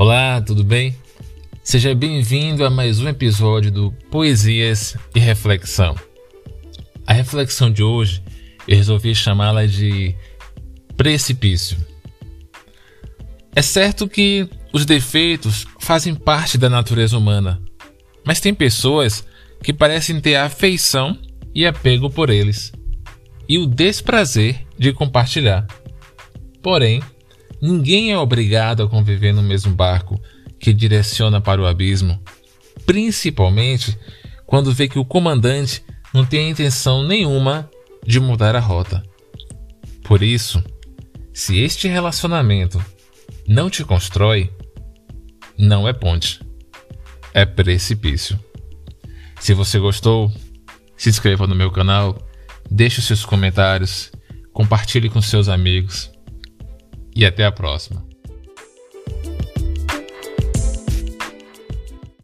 Olá, tudo bem? Seja bem-vindo a mais um episódio do Poesias e Reflexão. A reflexão de hoje eu resolvi chamá-la de precipício. É certo que os defeitos fazem parte da natureza humana, mas tem pessoas que parecem ter afeição e apego por eles, e o desprazer de compartilhar. Porém, ninguém é obrigado a conviver no mesmo barco que direciona para o abismo, principalmente quando vê que o comandante não tem intenção nenhuma de mudar a rota. Por isso, se este relacionamento não te constrói, não é ponte, é precipício. Se você gostou, se inscreva no meu canal, deixe os seus comentários, compartilhe com seus amigos e até a próxima.